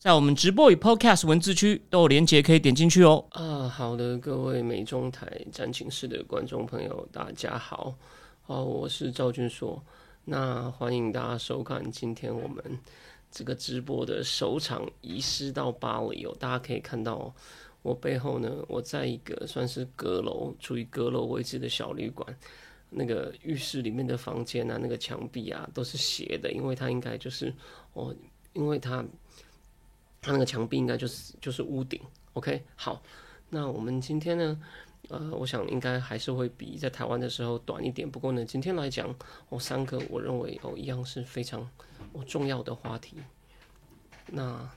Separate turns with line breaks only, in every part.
在我们直播与 Podcast 文字区都有连结，可以点进去哦。
啊，好的，各位美中台战情室的观众朋友，大家好，哦，我是赵俊硕，那欢迎大家收看今天我们这个直播的首场遗失到巴黎哦。大家可以看到我背后呢，我在一个算是阁楼，处于阁楼位置的小旅馆，那个浴室里面的房间啊，那个墙壁啊都是斜的，因为它应该就是哦，因为它。它那个墙壁应该就是就是屋顶，OK，好，那我们今天呢，呃，我想应该还是会比在台湾的时候短一点。不过呢，今天来讲，哦，三个我认为哦一样是非常哦重要的话题。那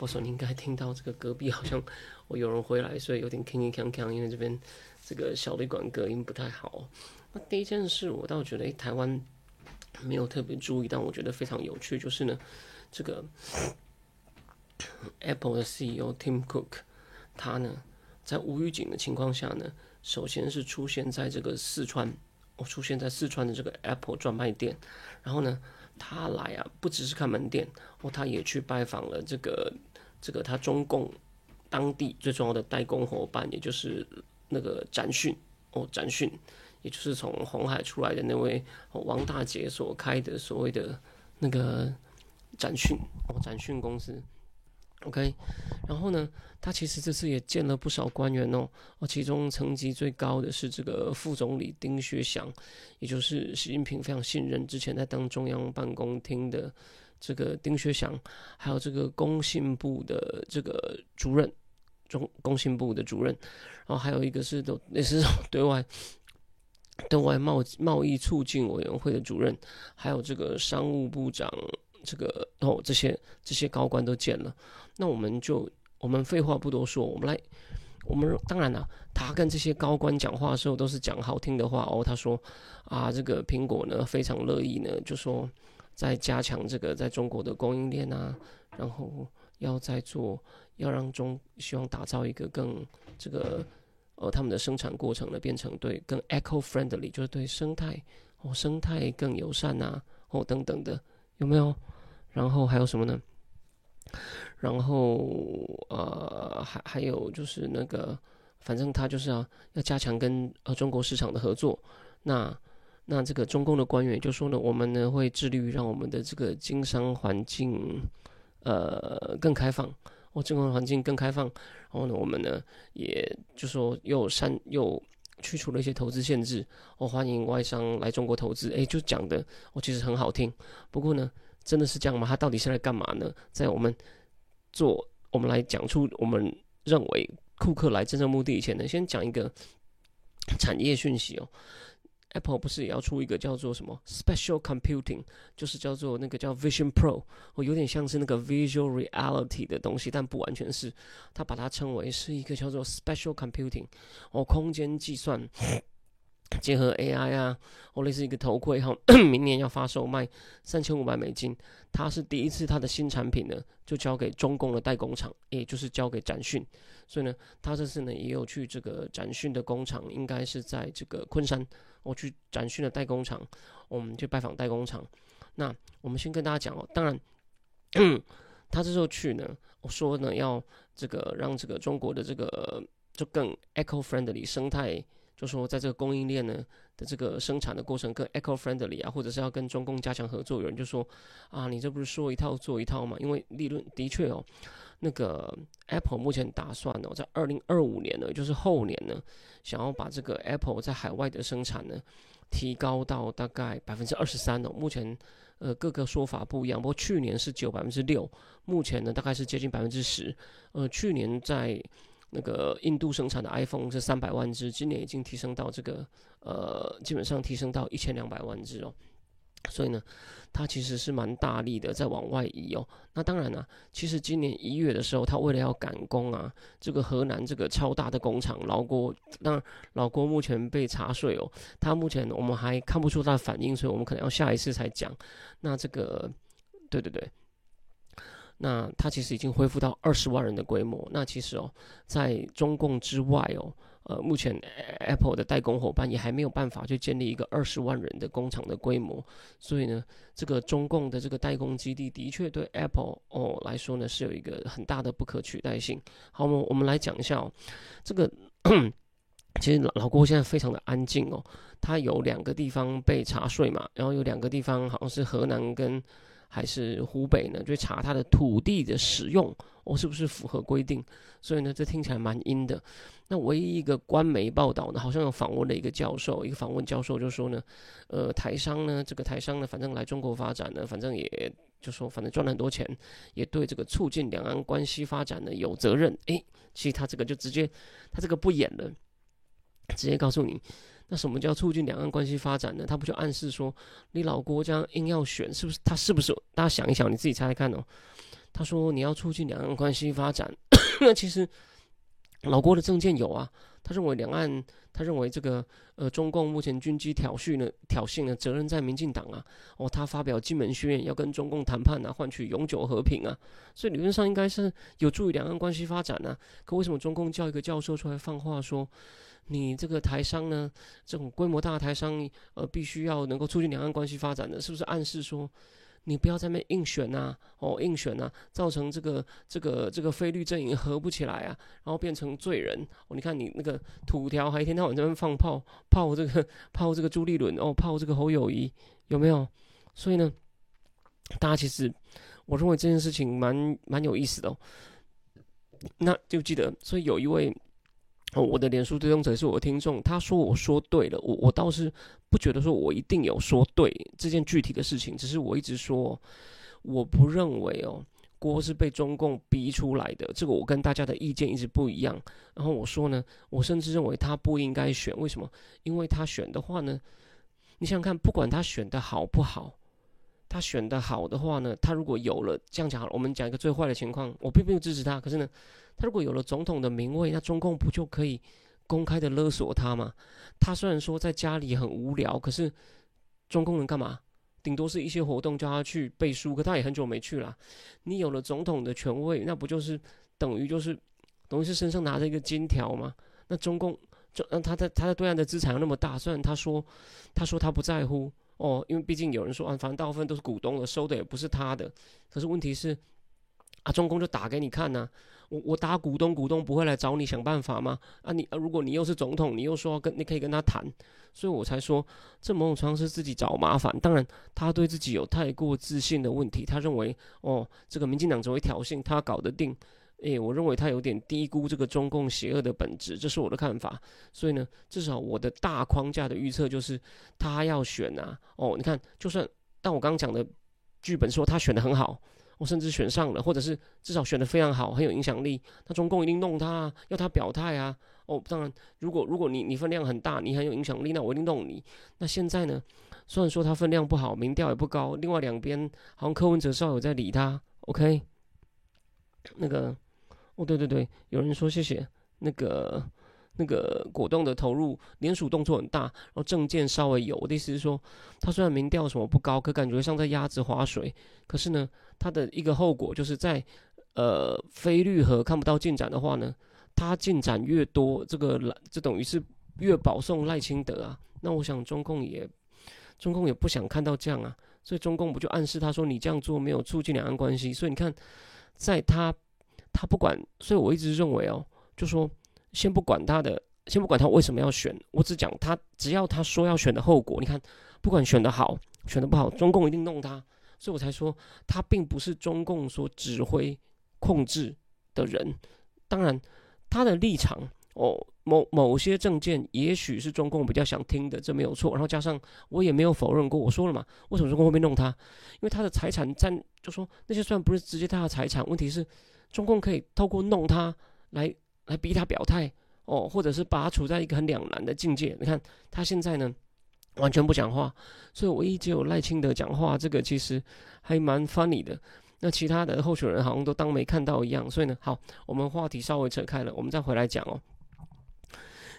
我说你应该听到这个隔壁好像我有人回来，所以有点铿铿锵锵，因为这边这个小旅馆隔音不太好。那第一件事，我倒觉得诶，台湾没有特别注意，但我觉得非常有趣，就是呢，这个。Apple 的 CEO Tim Cook，他呢在无预警的情况下呢，首先是出现在这个四川，哦，出现在四川的这个 Apple 专卖店，然后呢，他来啊，不只是看门店，哦，他也去拜访了这个这个他中共当地最重要的代工伙伴，也就是那个展讯，哦，展讯，也就是从红海出来的那位王大姐所开的所谓的那个展讯，哦，展讯公司。OK，然后呢，他其实这次也见了不少官员哦，哦，其中层级最高的是这个副总理丁薛祥，也就是习近平非常信任，之前在当中央办公厅的这个丁薛祥，还有这个工信部的这个主任，中工信部的主任，然后还有一个是都也是对外对外贸贸易促进委员会的主任，还有这个商务部长。这个哦，这些这些高官都见了，那我们就我们废话不多说，我们来，我们当然了，他跟这些高官讲话的时候都是讲好听的话哦。他说啊，这个苹果呢非常乐意呢，就说在加强这个在中国的供应链啊，然后要在做，要让中希望打造一个更这个呃他们的生产过程呢变成对更 eco friendly，就是对生态哦生态更友善呐哦等等的有没有？然后还有什么呢？然后呃，还还有就是那个，反正他就是要要加强跟呃中国市场的合作。那那这个中共的官员就说呢，我们呢会致力于让我们的这个经商环境呃更开放，哦，经商环境更开放。然后呢，我们呢也就说又删又去除了一些投资限制，哦，欢迎外商来中国投资。哎，就讲的哦，其实很好听。不过呢。真的是这样吗？他到底是来干嘛呢？在我们做，我们来讲出我们认为库克来真正目的以前呢，先讲一个产业讯息哦。Apple 不是也要出一个叫做什么 Special Computing，就是叫做那个叫 Vision Pro，哦，有点像是那个 Visual Reality 的东西，但不完全是。它把它称为是一个叫做 Special Computing，哦，空间计算。结合 AI 啊，或类似一个头盔哈，明年要发售卖三千五百美金。它是第一次，它的新产品呢就交给中共的代工厂，也就是交给展讯。所以呢，他这次呢也有去这个展讯的工厂，应该是在这个昆山，我去展讯的代工厂，我们去拜访代工厂。那我们先跟大家讲哦，当然，他这时候去呢，我说呢要这个让这个中国的这个就更 eco friendly 生态。就说在这个供应链呢的这个生产的过程更 eco friendly 啊，或者是要跟中共加强合作，有人就说啊，你这不是说一套做一套吗？因为利润的确哦，那个 Apple 目前打算哦，在二零二五年呢，就是后年呢，想要把这个 Apple 在海外的生产呢提高到大概百分之二十三哦。目前呃各个说法不一样，不过去年是九百分之六，目前呢大概是接近百分之十。呃，去年在那个印度生产的 iPhone 是三百万只，今年已经提升到这个呃，基本上提升到一千两百万只哦。所以呢，它其实是蛮大力的在往外移哦。那当然了，其实今年一月的时候，他为了要赶工啊，这个河南这个超大的工厂老郭，那老郭目前被查税哦，他目前我们还看不出他的反应，所以我们可能要下一次才讲。那这个，对对对。那它其实已经恢复到二十万人的规模。那其实哦，在中共之外哦，呃，目前 Apple 的代工伙伴也还没有办法去建立一个二十万人的工厂的规模。所以呢，这个中共的这个代工基地的确对 Apple 哦来说呢是有一个很大的不可取代性。好，我们我们来讲一下哦，这个 其实老老郭现在非常的安静哦，他有两个地方被查税嘛，然后有两个地方好像是河南跟。还是湖北呢？就查他的土地的使用，哦，是不是符合规定？所以呢，这听起来蛮阴的。那唯一一个官媒报道呢，好像有访问了一个教授，一个访问教授就说呢，呃，台商呢，这个台商呢，反正来中国发展呢，反正也就说，反正赚了很多钱，也对这个促进两岸关系发展呢有责任。诶，其实他这个就直接，他这个不演了，直接告诉你。那什么叫促进两岸关系发展呢？他不就暗示说，你老郭这样硬要选，是不是？他是不是？大家想一想，你自己猜猜看哦。他说你要促进两岸关系发展，那其实老郭的政见有啊。他认为两岸，他认为这个呃中共目前军机挑衅呢，挑衅呢责任在民进党啊。哦，他发表金门宣言要跟中共谈判啊，换取永久和平啊。所以理论上应该是有助于两岸关系发展啊。可为什么中共叫一个教授出来放话说？你这个台商呢，这种规模大的台商，呃，必须要能够促进两岸关系发展呢，是不是暗示说，你不要在那硬选呐，哦，硬选呐，造成这个这个这个菲律阵营合不起来啊，然后变成罪人。哦，你看你那个土条还一天到晚在那放炮，炮这个炮这个朱立伦，哦，炮这个侯友谊，有没有？所以呢，大家其实我认为这件事情蛮蛮有意思的。哦。那就记得，所以有一位。哦，我的脸书追踪者是我的听众，他说我说对了，我我倒是不觉得说我一定有说对这件具体的事情，只是我一直说，我不认为哦，锅是被中共逼出来的，这个我跟大家的意见一直不一样。然后我说呢，我甚至认为他不应该选，为什么？因为他选的话呢，你想想看，不管他选的好不好。他选的好的话呢，他如果有了这样讲，我们讲一个最坏的情况，我并没有支持他。可是呢，他如果有了总统的名位，那中共不就可以公开的勒索他吗？他虽然说在家里很无聊，可是中共能干嘛？顶多是一些活动叫他去背书，可他也很久没去了。你有了总统的权位，那不就是等于就是等于是身上拿着一个金条吗？那中共就让他在他在对岸的资产那么大，虽然他说他说他不在乎。哦，因为毕竟有人说啊，反正大部分都是股东的，收的也不是他的。可是问题是，啊，中共就打给你看呐，我我打股东，股东不会来找你想办法吗？啊，你啊，如果你又是总统，你又说跟你可以跟他谈，所以我才说这某种程度是自己找麻烦。当然，他对自己有太过自信的问题，他认为哦，这个民进党只会挑衅，他搞得定。诶，我认为他有点低估这个中共邪恶的本质，这是我的看法。所以呢，至少我的大框架的预测就是他要选啊。哦，你看，就算但我刚刚讲的剧本说他选的很好，我甚至选上了，或者是至少选的非常好，很有影响力，那中共一定弄他，啊要他表态啊。哦，当然，如果如果你你分量很大，你很有影响力，那我一定弄你。那现在呢，虽然说他分量不好，民调也不高，另外两边好像柯文哲稍有在理他。OK，那个。哦，对对对，有人说谢谢那个那个果冻的投入，联署动作很大，然后证件稍微有。我的意思是说，他虽然民调什么不高，可感觉像在鸭子划水。可是呢，他的一个后果就是在呃非绿河看不到进展的话呢，他进展越多，这个这等于是越保送赖清德啊。那我想中共也中共也不想看到这样啊，所以中共不就暗示他说你这样做没有促进两岸关系？所以你看，在他。他不管，所以我一直认为哦，就说先不管他的，先不管他为什么要选，我只讲他只要他说要选的后果。你看，不管选的好，选的不好，中共一定弄他，所以我才说他并不是中共所指挥控制的人。当然，他的立场哦，某某些政见也许是中共比较想听的，这没有错。然后加上我也没有否认过，我说了嘛，为什么中共会被弄他？因为他的财产占，就说那些虽然不是直接他的财产，问题是。中共可以透过弄他来来逼他表态哦，或者是把他处在一个很两难的境界。你看他现在呢，完全不讲话，所以唯一只有赖清德讲话，这个其实还蛮 funny 的。那其他的候选人好像都当没看到一样，所以呢，好，我们话题稍微扯开了，我们再回来讲哦。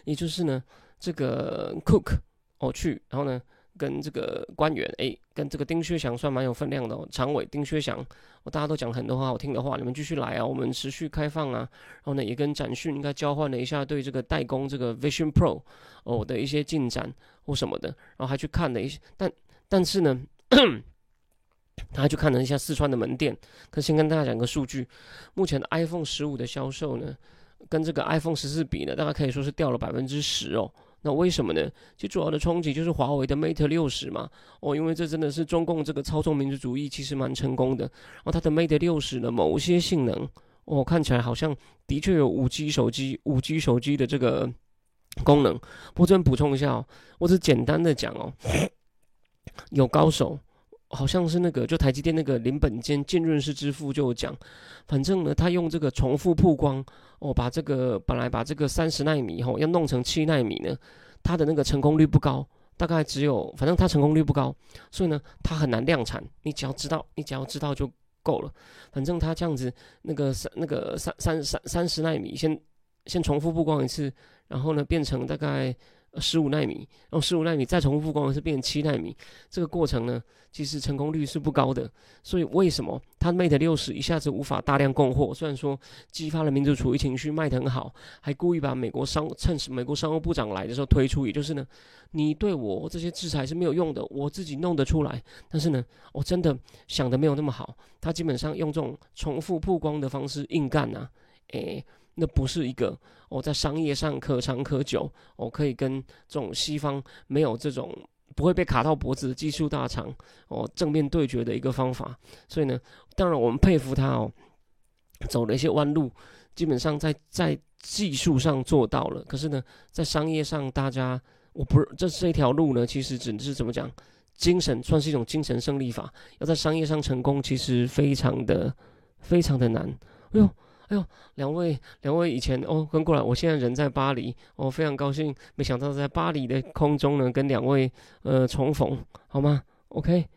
也就是呢，这个 Cook 哦去，然后呢跟这个官员诶，跟这个丁薛祥算蛮有分量的哦。常委丁薛祥，哦大家都讲很多话好听的话，你们继续来啊，我们持续开放啊。然后呢也跟展讯应该交换了一下对这个代工这个 Vision Pro 哦的一些进展或什么的，然后还去看了一些，但但是呢。他还去看了一下四川的门店，可先跟大家讲个数据，目前的 iPhone 十五的销售呢，跟这个 iPhone 十四比呢，大概可以说是掉了百分之十哦。那为什么呢？其主要的冲击就是华为的 Mate 六十嘛，哦，因为这真的是中共这个操纵民族主义，其实蛮成功的。然后它的 Mate 六十的某些性能，哦，看起来好像的确有五 G 手机、五 G 手机的这个功能。我这边补充一下哦，我只简单的讲哦，有高手。好像是那个，就台积电那个林本坚浸润式支付就讲，反正呢，他用这个重复曝光，哦，把这个本来把这个三十纳米吼要弄成七纳米呢，它的那个成功率不高，大概只有，反正它成功率不高，所以呢，它很难量产。你只要知道，你只要知道就够了。反正他这样子，那个三那个三三三三十纳米先先重复曝光一次，然后呢变成大概。十五纳米，然后十五纳米再重复曝光是变成七纳米，这个过程呢，其实成功率是不高的。所以为什么它 Mate 六十一下子无法大量供货？虽然说激发了民族主义情绪，卖得很好，还故意把美国商趁美国商务部长来的时候推出，也就是呢，你对我这些制裁是没有用的，我自己弄得出来。但是呢，我真的想的没有那么好，他基本上用这种重复曝光的方式硬干呐，诶。那不是一个哦，在商业上可长可久，哦，可以跟这种西方没有这种不会被卡到脖子的技术大厂哦正面对决的一个方法。所以呢，当然我们佩服他哦，走了一些弯路，基本上在在技术上做到了。可是呢，在商业上，大家我不是这这条路呢，其实只是怎么讲，精神算是一种精神胜利法。要在商业上成功，其实非常的非常的难。哎呦。哎呦，两位，两位以前哦跟过来，我现在人在巴黎，我非常高兴，没想到在巴黎的空中呢跟两位呃重逢，好吗？OK。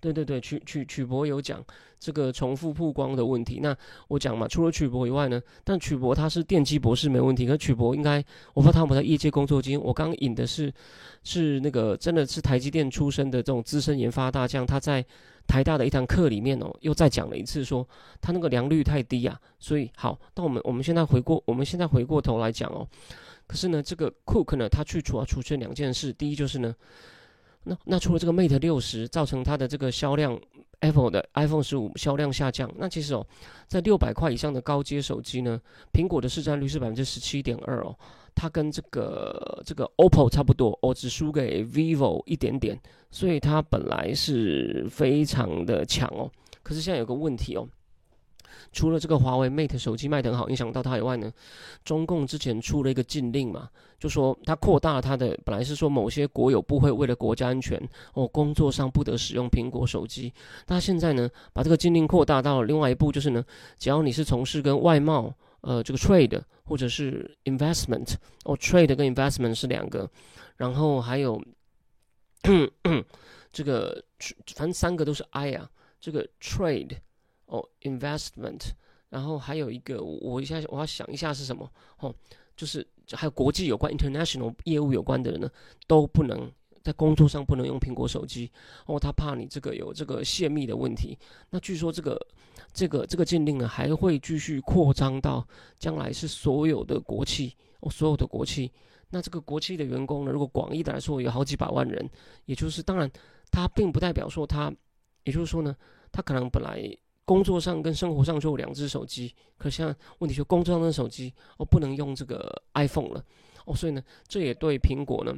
对对对，曲曲曲博有讲这个重复曝光的问题。那我讲嘛，除了曲博以外呢，但曲博他是电机博士没问题。可曲博应该，我不知道他有没有在业界工作经验。我刚引的是是那个真的是台积电出身的这种资深研发大将，他在台大的一堂课里面哦，又再讲了一次，说他那个良率太低啊。所以好，那我们我们现在回过我们现在回过头来讲哦，可是呢，这个 Cook 呢，他去主要出现两件事，第一就是呢。那那除了这个 Mate 六十造成它的这个销量，Apple 的 iPhone 十五销量下降，那其实哦，在六百块以上的高阶手机呢，苹果的市占率是百分之十七点二哦，它跟这个这个 OPPO 差不多哦，只输给 Vivo 一点点，所以它本来是非常的强哦，可是现在有个问题哦。除了这个华为 Mate 手机卖得很好，影响到它以外呢，中共之前出了一个禁令嘛，就说它扩大它的，本来是说某些国有部会为了国家安全哦，工作上不得使用苹果手机，那现在呢，把这个禁令扩大到另外一步，就是呢，只要你是从事跟外贸，呃，这个 trade 或者是 investment，哦，trade 跟 investment 是两个，然后还有 这个反正三个都是 I 啊，这个 trade。哦，investment，然后还有一个，我一下我要想一下是什么哦，就是还有国际有关 international 业务有关的人呢，都不能在工作上不能用苹果手机哦，他怕你这个有这个泄密的问题。那据说这个这个这个禁令呢，还会继续扩张到将来是所有的国企哦，所有的国企。那这个国企的员工呢，如果广义的来说有好几百万人，也就是当然，它并不代表说他，也就是说呢，他可能本来。工作上跟生活上就有两只手机，可现在问题就工作上的手机哦不能用这个 iPhone 了哦，所以呢这也对苹果呢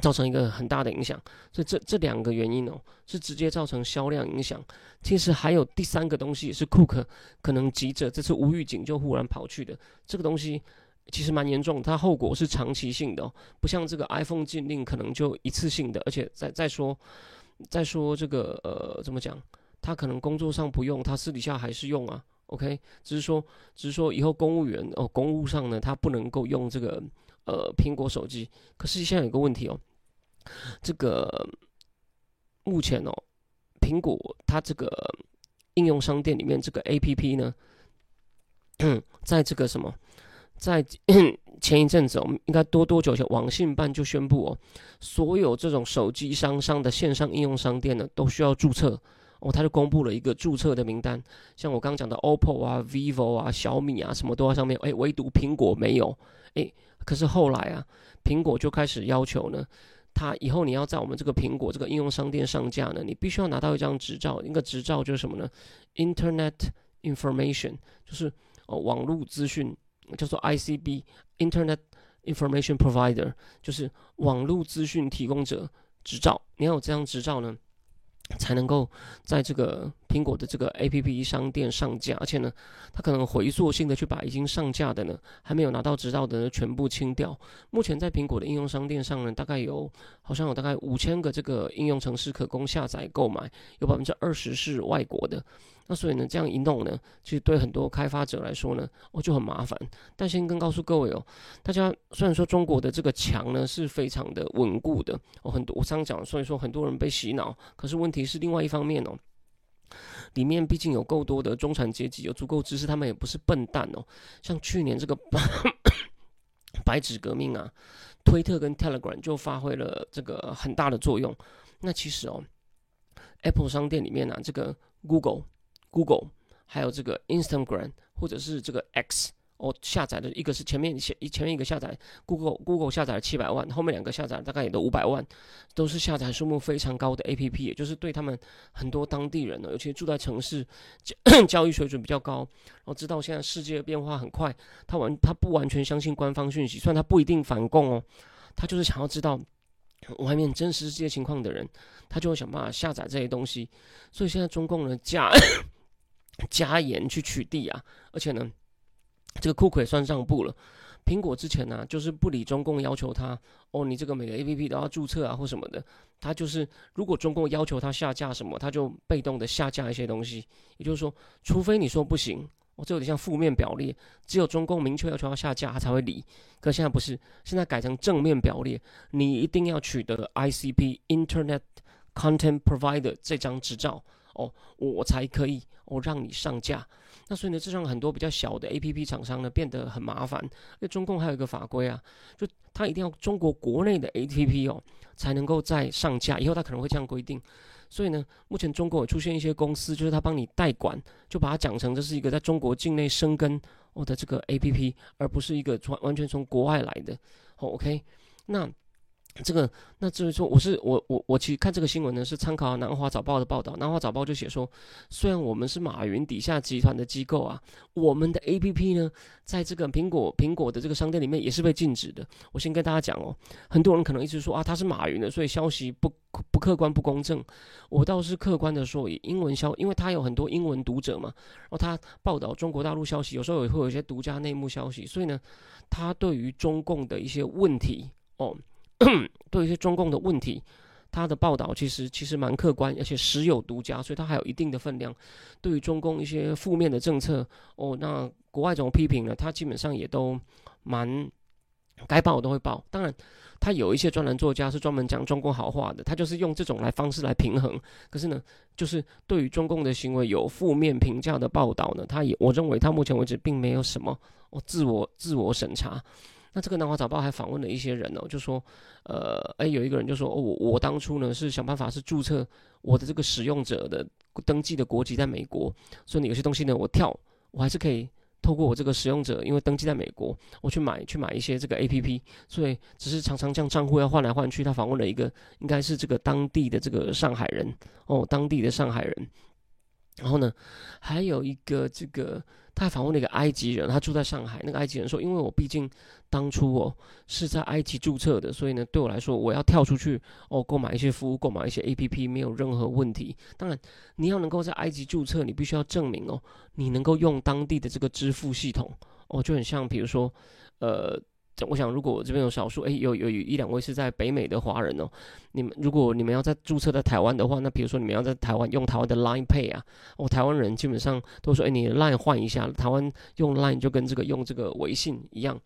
造成一个很大的影响，所以这这两个原因哦是直接造成销量影响。其实还有第三个东西是库克可能急着这次无预警就忽然跑去的，这个东西其实蛮严重，它后果是长期性的哦，不像这个 iPhone 禁令可能就一次性的，而且再再说再说这个呃怎么讲？他可能工作上不用，他私底下还是用啊。OK，只是说，只是说以后公务员哦，公务上呢，他不能够用这个呃苹果手机。可是现在有个问题哦，这个目前哦，苹果它这个应用商店里面这个 A P P 呢，在这个什么，在前一阵子，我们应该多多久前，网信办就宣布哦，所有这种手机商商的线上应用商店呢，都需要注册哦。他就公布了一个注册的名单，像我刚刚讲的 OPPO 啊、vivo 啊、小米啊，什么都在上面。哎，唯独苹果没有。哎，可是后来啊，苹果就开始要求呢，他以后你要在我们这个苹果这个应用商店上架呢，你必须要拿到一张执照。那个执照就是什么呢？Internet Information，就是哦网络资讯。叫做 ICB Internet Information Provider，就是网络资讯提供者执照。你要有这张执照呢，才能够在这个苹果的这个 APP 商店上架。而且呢，它可能回溯性的去把已经上架的呢，还没有拿到执照的呢，全部清掉。目前在苹果的应用商店上呢，大概有好像有大概五千个这个应用程式可供下载购买，有百分之二十是外国的。那所以呢，这样一弄呢，其实对很多开发者来说呢，哦就很麻烦。但先跟告诉各位哦，大家虽然说中国的这个墙呢是非常的稳固的哦，很多我常讲，所以说很多人被洗脑。可是问题是另外一方面哦，里面毕竟有够多的中产阶级，有足够知识，他们也不是笨蛋哦。像去年这个 白纸革命啊，推特跟 Telegram 就发挥了这个很大的作用。那其实哦，Apple 商店里面呢，这个 Google。Google，还有这个 Instagram，或者是这个 X，我下载的一个是前面前前面一个下载 Google Google 下载了七百万，后面两个下载大概也都五百万，都是下载数目非常高的 APP，也就是对他们很多当地人呢，尤其住在城市，教育 水准比较高，然后知道现在世界变化很快，他完他不完全相信官方讯息，虽然他不一定反共哦，他就是想要知道。外面真实世界情况的人，他就会想办法下载这些东西。所以现在中共的价加严去取缔啊，而且呢，这个库克也算让步了。苹果之前呢就是不理中共要求他哦，你这个每个 A P P 都要注册啊或什么的，他就是如果中共要求他下架什么，他就被动的下架一些东西。也就是说，除非你说不行。哦，这有点像负面表列，只有中共明确要求要下架，他才会理。可现在不是，现在改成正面表列，你一定要取得 ICP Internet Content Provider 这张执照哦，我才可以哦让你上架。那所以呢，这让很多比较小的 APP 厂商呢变得很麻烦。那中共还有一个法规啊，就他一定要中国国内的 APP 哦才能够再上架，以后他可能会这样规定。所以呢，目前中国有出现一些公司，就是他帮你代管，就把它讲成这是一个在中国境内生根我的这个 A P P，而不是一个完完全从国外来的。好，OK，那。这个，那至于说，我是我我我其实看这个新闻呢，是参考《南华早报》的报道。《南华早报》就写说，虽然我们是马云底下集团的机构啊，我们的 A P P 呢，在这个苹果苹果的这个商店里面也是被禁止的。我先跟大家讲哦，很多人可能一直说啊，他是马云的，所以消息不不客观不公正。我倒是客观的说，以英文消，因为他有很多英文读者嘛，然后他报道中国大陆消息，有时候也会有一些独家内幕消息，所以呢，他对于中共的一些问题哦。对一些中共的问题，他的报道其实其实蛮客观，而且实有独家，所以他还有一定的分量。对于中共一些负面的政策，哦，那国外怎么批评呢？他基本上也都蛮该报都会报。当然，他有一些专栏作家是专门讲中共好话的，他就是用这种来方式来平衡。可是呢，就是对于中共的行为有负面评价的报道呢，他也我认为他目前为止并没有什么哦自我自我审查。那这个南华早报还访问了一些人哦，就说，呃，哎，有一个人就说，哦，我我当初呢是想办法是注册我的这个使用者的登记的国籍在美国，所以有些东西呢我跳，我还是可以透过我这个使用者，因为登记在美国，我去买去买一些这个 A P P，所以只是常常这样账户要换来换去。他访问了一个应该是这个当地的这个上海人哦，当地的上海人，然后呢还有一个这个。他还访问了一个埃及人，他住在上海。那个埃及人说：“因为我毕竟当初哦是在埃及注册的，所以呢，对我来说，我要跳出去哦购买一些服务，购买一些 A P P 没有任何问题。当然，你要能够在埃及注册，你必须要证明哦，你能够用当地的这个支付系统哦，就很像比如说，呃。”我想，如果我这边有少数，哎，有有有一两位是在北美的华人哦，你们如果你们要在注册在台湾的话，那比如说你们要在台湾用台湾的 Line Pay 啊，哦，台湾人基本上都说，哎，你 Line 换一下，台湾用 Line 就跟这个用这个微信一样。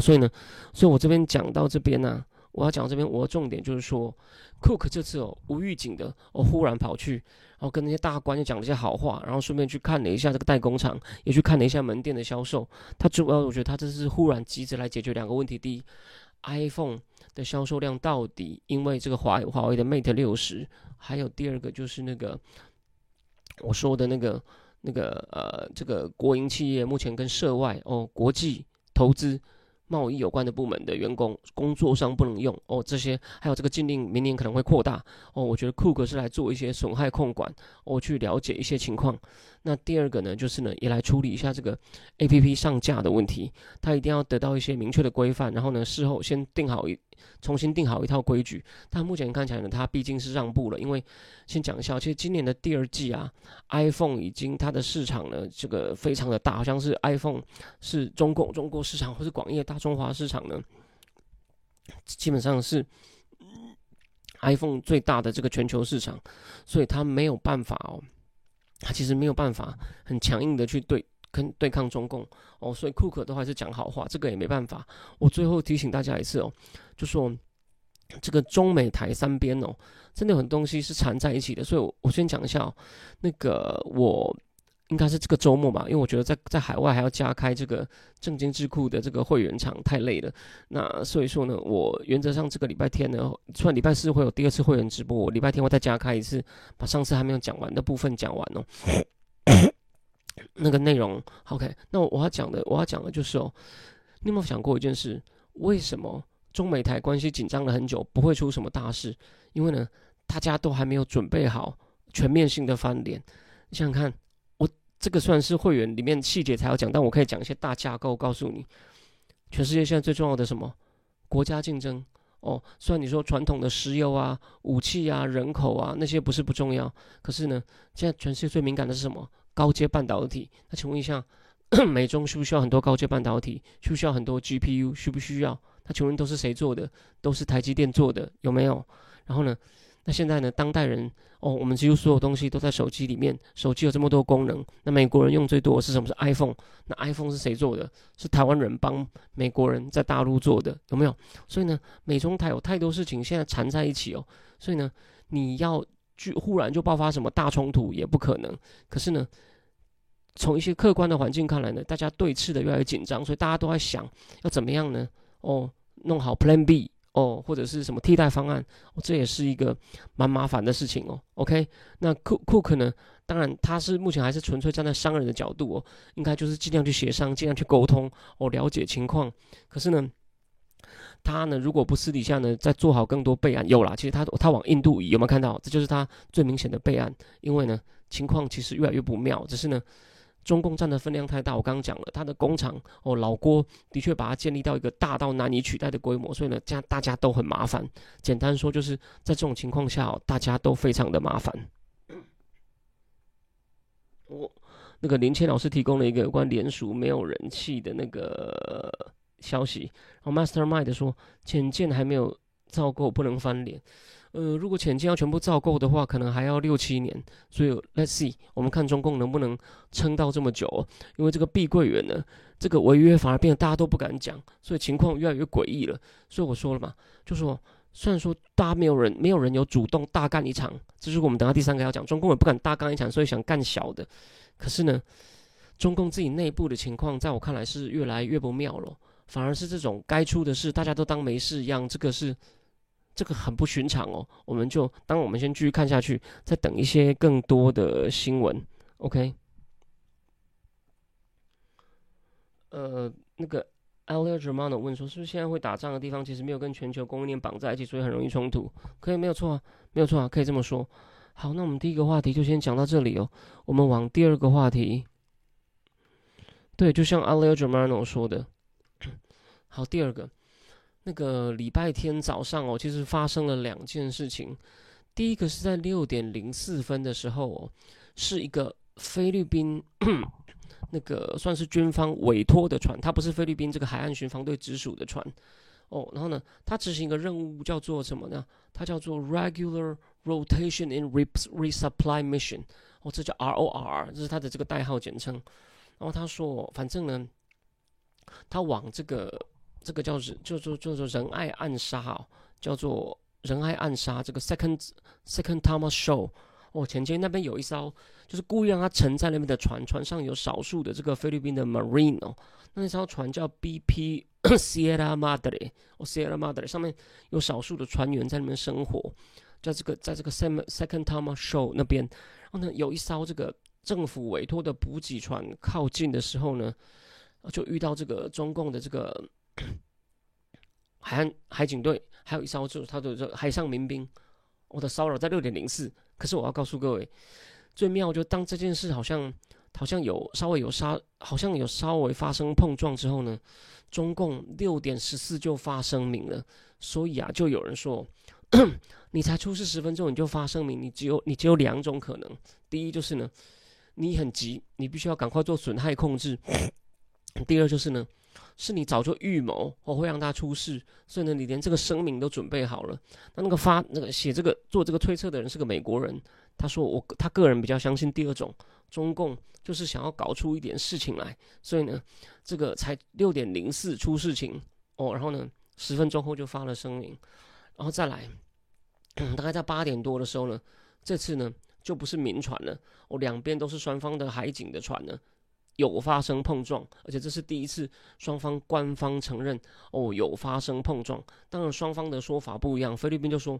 所以呢，所以我这边讲到这边呢，我要讲这边，我的重点就是说，Cook 这次哦无预警的哦忽然跑去，然后跟那些大官就讲了一些好话，然后顺便去看了一下这个代工厂，也去看了一下门店的销售。他主要我觉得他这是忽然急着来解决两个问题：第一，iPhone 的销售量到底因为这个华华为的 Mate 六十，还有第二个就是那个我说的那个那个呃这个国营企业目前跟涉外哦国际投资。贸易有关的部门的员工工作上不能用哦，这些还有这个禁令明年可能会扩大哦。我觉得库克是来做一些损害控管，我去了解一些情况。那第二个呢，就是呢也来处理一下这个 A P P 上架的问题，他一定要得到一些明确的规范，然后呢事后先定好。重新定好一套规矩，但目前看起来呢，它毕竟是让步了。因为先讲一下，其实今年的第二季啊，iPhone 已经它的市场呢，这个非常的大，好像是 iPhone 是中共中国市场或是广业大中华市场呢，基本上是 iPhone 最大的这个全球市场，所以它没有办法哦，它其实没有办法很强硬的去对。跟对抗中共哦，所以库克都还是讲好话，这个也没办法。我最后提醒大家一次哦，就说这个中美台三边哦，真的有很多东西是缠在一起的。所以，我我先讲一下哦，那个我应该是这个周末吧，因为我觉得在在海外还要加开这个正经智库的这个会员场太累了。那所以说呢，我原则上这个礼拜天呢，虽然礼拜四会有第二次会员直播，我礼拜天会再加开一次，把上次还没有讲完的部分讲完哦。那个内容，OK，那我要讲的，我要讲的就是哦，你有没有想过一件事？为什么中美台关系紧张了很久，不会出什么大事？因为呢，大家都还没有准备好全面性的翻脸。你想想看，我这个算是会员里面细节才要讲，但我可以讲一些大架构，告诉你，全世界现在最重要的什么？国家竞争哦。虽然你说传统的石油啊、武器啊、人口啊那些不是不重要，可是呢，现在全世界最敏感的是什么？高阶半导体，那请问一下，美中需不需要很多高阶半导体？需不需要很多 GPU？需不需要？那请问都是谁做的？都是台积电做的，有没有？然后呢？那现在呢？当代人哦，我们几乎所有东西都在手机里面，手机有这么多功能。那美国人用最多的是什么？是 iPhone。那 iPhone 是谁做的？是台湾人帮美国人在大陆做的，有没有？所以呢，美中台有太多事情现在缠在一起哦。所以呢，你要就忽然就爆发什么大冲突也不可能。可是呢？从一些客观的环境看来呢，大家对峙的越来越紧张，所以大家都在想要怎么样呢？哦，弄好 Plan B 哦，或者是什么替代方案，这也是一个蛮麻烦的事情哦。OK，那 Cook 呢？当然他是目前还是纯粹站在商人的角度哦，应该就是尽量去协商，尽量去沟通哦，了解情况。可是呢，他呢如果不私底下呢再做好更多备案，有啦，其实他他往印度移，有没有看到？这就是他最明显的备案，因为呢情况其实越来越不妙，只是呢。中共占的分量太大，我刚刚讲了，他的工厂哦，老郭的确把它建立到一个大到难以取代的规模，所以呢，这样大家都很麻烦。简单说，就是在这种情况下，大家都非常的麻烦。我那个林谦老师提供了一个有关联署没有人气的那个消息，然后 Mastermind 说浅见还没有造够，不能翻脸。呃，如果潜舰要全部造够的话，可能还要六七年。所以，Let's see，我们看中共能不能撑到这么久。因为这个碧桂园呢，这个违约反而变得大家都不敢讲，所以情况越来越诡异了。所以我说了嘛，就说虽然说大家没有人没有人有主动大干一场，这是我们等下第三个要讲，中共也不敢大干一场，所以想干小的。可是呢，中共自己内部的情况，在我看来是越来越不妙了。反而是这种该出的事，大家都当没事一样，这个是。这个很不寻常哦，我们就当我们先继续看下去，再等一些更多的新闻。OK，呃，那个 Alia Germano 问说，是不是现在会打仗的地方其实没有跟全球供应链绑在一起，所以很容易冲突？可以，没有错啊，没有错啊，可以这么说。好，那我们第一个话题就先讲到这里哦，我们往第二个话题。对，就像 Alia Germano 说的，好，第二个。那个礼拜天早上哦，其实发生了两件事情。第一个是在六点零四分的时候哦，是一个菲律宾那个算是军方委托的船，它不是菲律宾这个海岸巡防队直属的船哦。然后呢，它执行一个任务叫做什么呢？它叫做 Regular Rotation in Resupply Mission 哦，这叫 ROR，这是它的这个代号简称。然后他说，反正呢，他往这个。这个叫做叫做叫做仁爱暗杀哦，叫做仁爱暗杀这个 Second Second Thomas Show。哦，前天那边有一艘，就是故意让它沉在那边的船，船上有少数的这个菲律宾的 Marine 哦，那艘船叫 BP Sierra Madre，哦 Sierra Madre 上面有少数的船员在那边生活，在这个在这个 Second Second Thomas Show 那边，然后呢有一艘这个政府委托的补给船靠近的时候呢，就遇到这个中共的这个 海岸海警队，还有一艘就是他的这海上民兵。我的骚扰在六点零四，可是我要告诉各位，最妙就当这件事好像好像有稍微有杀，好像有稍微发生碰撞之后呢，中共六点十四就发声明了，所以啊，就有人说，你才出事十分钟你就发声明，你只有你只有两种可能，第一就是呢，你很急，你必须要赶快做损害控制，第二就是呢。是你早就预谋我会让他出事，所以呢，你连这个声明都准备好了。那那个发那个写这个做这个推测的人是个美国人，他说我他个人比较相信第二种，中共就是想要搞出一点事情来，所以呢，这个才六点零四出事情哦，然后呢，十分钟后就发了声明，然后再来，大概在八点多的时候呢，这次呢就不是民船了，哦，两边都是双方的海警的船呢。有发生碰撞，而且这是第一次双方官方承认哦有发生碰撞。当然双方的说法不一样，菲律宾就说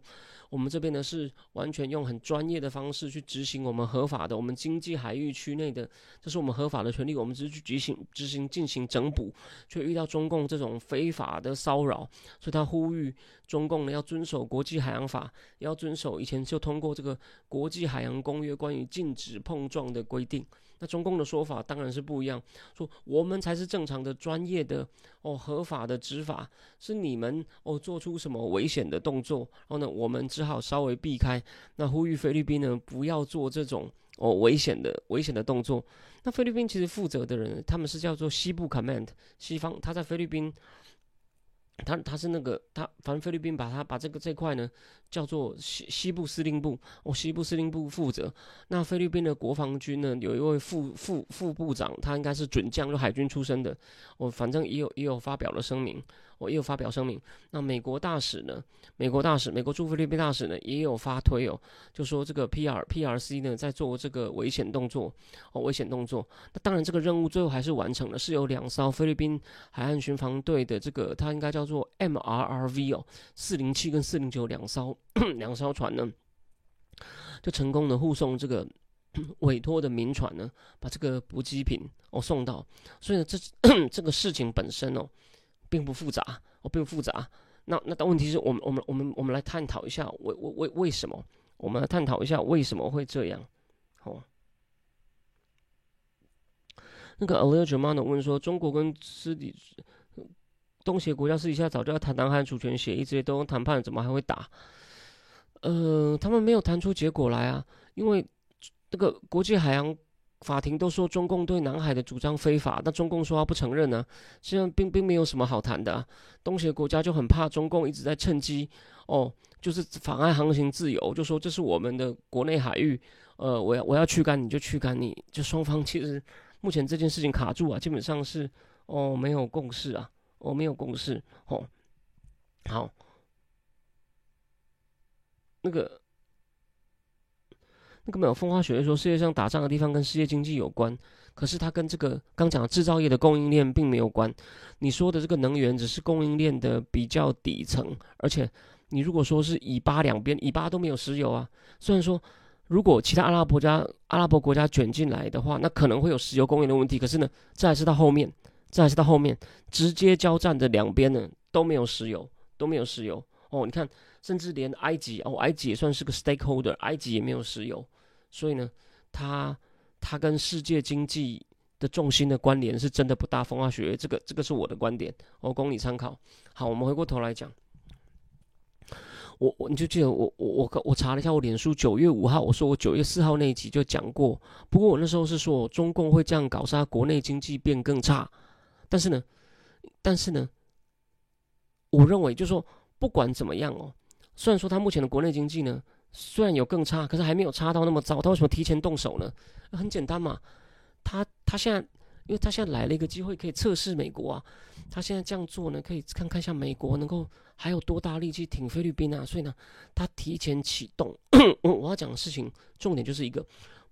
我们这边呢是完全用很专业的方式去执行我们合法的我们经济海域区内的，这是我们合法的权利，我们只是去执行执行进行整补，却遇到中共这种非法的骚扰，所以他呼吁中共呢要遵守国际海洋法，要遵守以前就通过这个国际海洋公约关于禁止碰撞的规定。那中共的说法当然是不一样，说我们才是正常的、专业的哦、合法的执法，是你们哦做出什么危险的动作，然后呢，我们只好稍微避开。那呼吁菲律宾呢不要做这种哦危险的、危险的动作。那菲律宾其实负责的人，他们是叫做西部 command，西方他在菲律宾。他他是那个他，反正菲律宾把他把这个这块呢叫做西西部司令部，哦，西部司令部负责。那菲律宾的国防军呢，有一位副副副部长，他应该是准将，就海军出身的。我反正也有也有发表了声明。我也有发表声明，那美国大使呢？美国大使，美国驻菲律宾大使呢，也有发推哦，就说这个 P R P R C 呢在做这个危险动作哦，危险动作。那当然，这个任务最后还是完成了，是有两艘菲律宾海岸巡防队的这个，它应该叫做 M R R V 哦，四零七跟四零九两艘 两艘船呢，就成功的护送这个 委托的民船呢，把这个补给品哦送到。所以呢，这 这个事情本身哦。并不复杂，哦，并不复杂。那那但问题是我们我们我们我们来探讨一下为为为为什么？我们来探讨一下为什么会这样？哦，那个 Alia Germano 问说，中国跟私底东协国家私底下早就要谈南海主权协议，这些都谈判，怎么还会打？呃，他们没有谈出结果来啊，因为这个国际海洋。法庭都说中共对南海的主张非法，那中共说他不承认呢？实际上并并没有什么好谈的。啊东协国家就很怕中共一直在趁机，哦，就是妨碍航行自由，就说这是我们的国内海域，呃，我要我要驱赶你就驱赶你，就双方其实目前这件事情卡住啊，基本上是哦没有共识啊，哦没有共识，哦，好，那个。根本没有风花雪月说世界上打仗的地方跟世界经济有关，可是它跟这个刚讲的制造业的供应链并没有关。你说的这个能源只是供应链的比较底层，而且你如果说是以巴两边，以巴都没有石油啊。虽然说如果其他阿拉伯家阿拉伯国家卷进来的话，那可能会有石油供应的问题。可是呢，这还是到后面，这还是到后面直接交战的两边呢都没有石油，都没有石油。哦，你看，甚至连埃及哦，埃及也算是个 stakeholder，埃及也没有石油，所以呢，它它跟世界经济的重心的关联是真的不大。风花雪月，这个这个是我的观点，我供你参考。好，我们回过头来讲，我我你就记得我我我我查了一下，我脸书九月五号我说我九月四号那一集就讲过，不过我那时候是说中共会这样搞，杀国内经济变更差。但是呢，但是呢，我认为就是说。不管怎么样哦，虽然说他目前的国内经济呢，虽然有更差，可是还没有差到那么糟。他为什么提前动手呢？很简单嘛，他他现在因为他现在来了一个机会，可以测试美国啊。他现在这样做呢，可以看看一下美国能够还有多大力气挺菲律宾啊。所以呢，他提前启动。我 我要讲的事情重点就是一个，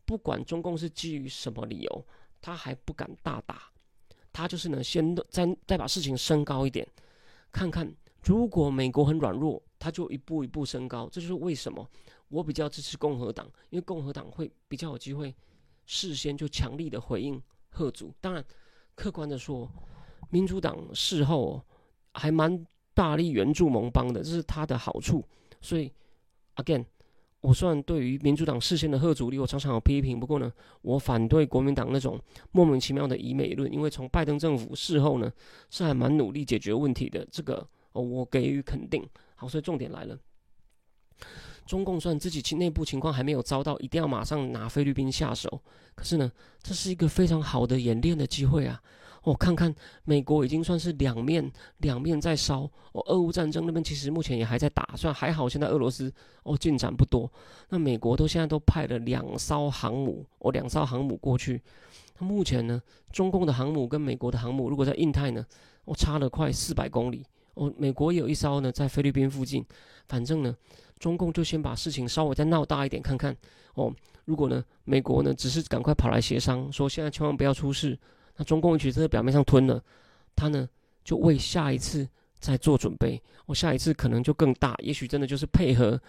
不管中共是基于什么理由，他还不敢大打。他就是呢，先再再把事情升高一点，看看如果美国很软弱，他就一步一步升高。这就是为什么我比较支持共和党，因为共和党会比较有机会事先就强力的回应贺主。当然，客观的说，民主党事后还蛮大力援助盟邦的，这是他的好处。所以，again。我虽然对于民主党事先的贺主力，我常常有批评。不过呢，我反对国民党那种莫名其妙的以美论，因为从拜登政府事后呢，是还蛮努力解决问题的。这个，我给予肯定。好，所以重点来了。中共算自己其内部情况还没有遭到一定要马上拿菲律宾下手，可是呢，这是一个非常好的演练的机会啊。我看看，美国已经算是两面两面在烧。哦，俄乌战争那边其实目前也还在打，算还好，现在俄罗斯哦进展不多。那美国都现在都派了两艘航母，哦两艘航母过去。那目前呢，中共的航母跟美国的航母如果在印太呢，哦差了快四百公里。哦，美国有一艘呢在菲律宾附近。反正呢，中共就先把事情稍微再闹大一点看看。哦，如果呢美国呢只是赶快跑来协商，说现在千万不要出事。那中共其实在表面上吞了，他呢就为下一次在做准备。我下一次可能就更大，也许真的就是配合，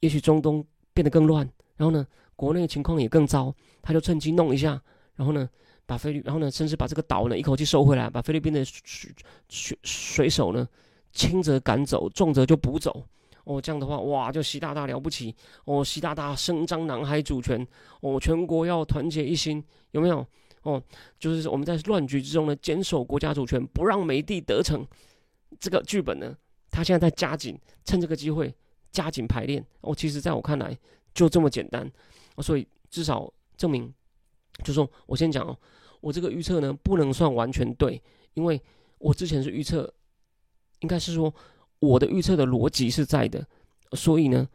也许中东变得更乱，然后呢国内情况也更糟，他就趁机弄一下，然后呢把菲律，然后呢甚至把这个岛呢一口气收回来，把菲律宾的水水水手呢轻则赶走，重则就捕走。哦，这样的话哇，就习大大了不起哦，习大大声张南海主权哦，全国要团结一心，有没有？哦，就是我们在乱局之中呢，坚守国家主权，不让美帝得逞。这个剧本呢，他现在在加紧，趁这个机会加紧排练。哦，其实在我看来就这么简单。所以至少证明，就说我先讲哦，我这个预测呢不能算完全对，因为我之前是预测，应该是说我的预测的逻辑是在的，所以呢。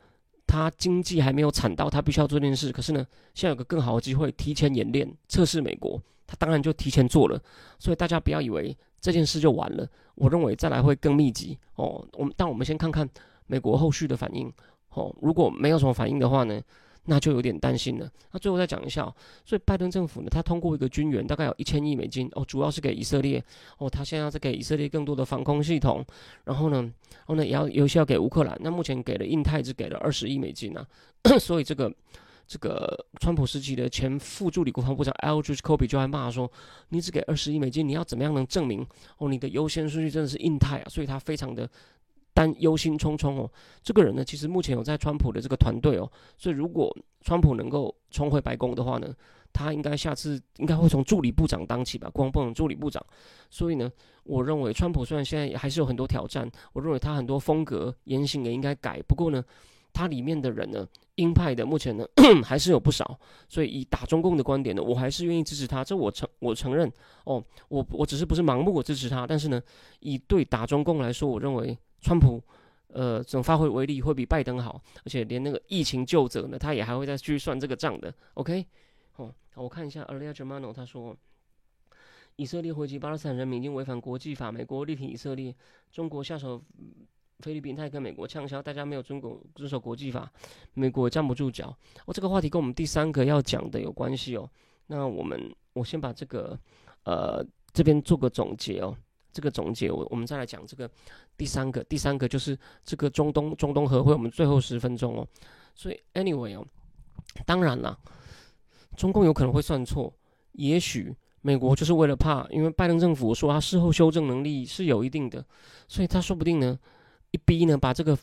他经济还没有惨到他必须要做这件事，可是呢，现在有个更好的机会，提前演练测试美国，他当然就提前做了。所以大家不要以为这件事就完了，我认为再来会更密集哦。我们但我们先看看美国后续的反应哦，如果没有什么反应的话呢？那就有点担心了。那最后再讲一下，所以拜登政府呢，他通过一个军援，大概有一千亿美金哦，主要是给以色列哦，他现在在给以色列更多的防空系统，然后呢，然后呢也要有些要给乌克兰。那目前给了印太只给了二十亿美金啊，所以这个这个川普时期的前副助理国防部长 Al j u c o b y 就还骂说，你只给二十亿美金，你要怎么样能证明哦你的优先顺序真的是印太啊？所以他非常的。担忧心忡忡哦，这个人呢，其实目前有在川普的这个团队哦，所以如果川普能够重回白宫的话呢，他应该下次应该会从助理部长当起吧，国防部助理部长。所以呢，我认为川普虽然现在还是有很多挑战，我认为他很多风格言行也应该改。不过呢，他里面的人呢，鹰派的目前呢 还是有不少，所以以打中共的观点呢，我还是愿意支持他。这我承我承认哦，我我只是不是盲目支持他，但是呢，以对打中共来说，我认为。川普，呃，这种发挥威力会比拜登好，而且连那个疫情救者呢，他也还会再去算这个账的。OK，哦，我看一下 a l i a Germano，他说，以色列回击巴勒斯坦人民已经违反国际法，美国力挺以色列，中国下手菲律宾，他也跟美国呛销，大家没有遵守遵守国际法，美国站不住脚。哦，这个话题跟我们第三个要讲的有关系哦。那我们我先把这个呃这边做个总结哦。这个总结，我我们再来讲这个第三个，第三个就是这个中东中东和会，我们最后十分钟哦。所以，anyway 哦，当然了，中共有可能会算错，也许美国就是为了怕，因为拜登政府说他事后修正能力是有一定的，所以他说不定呢。一逼呢，把这个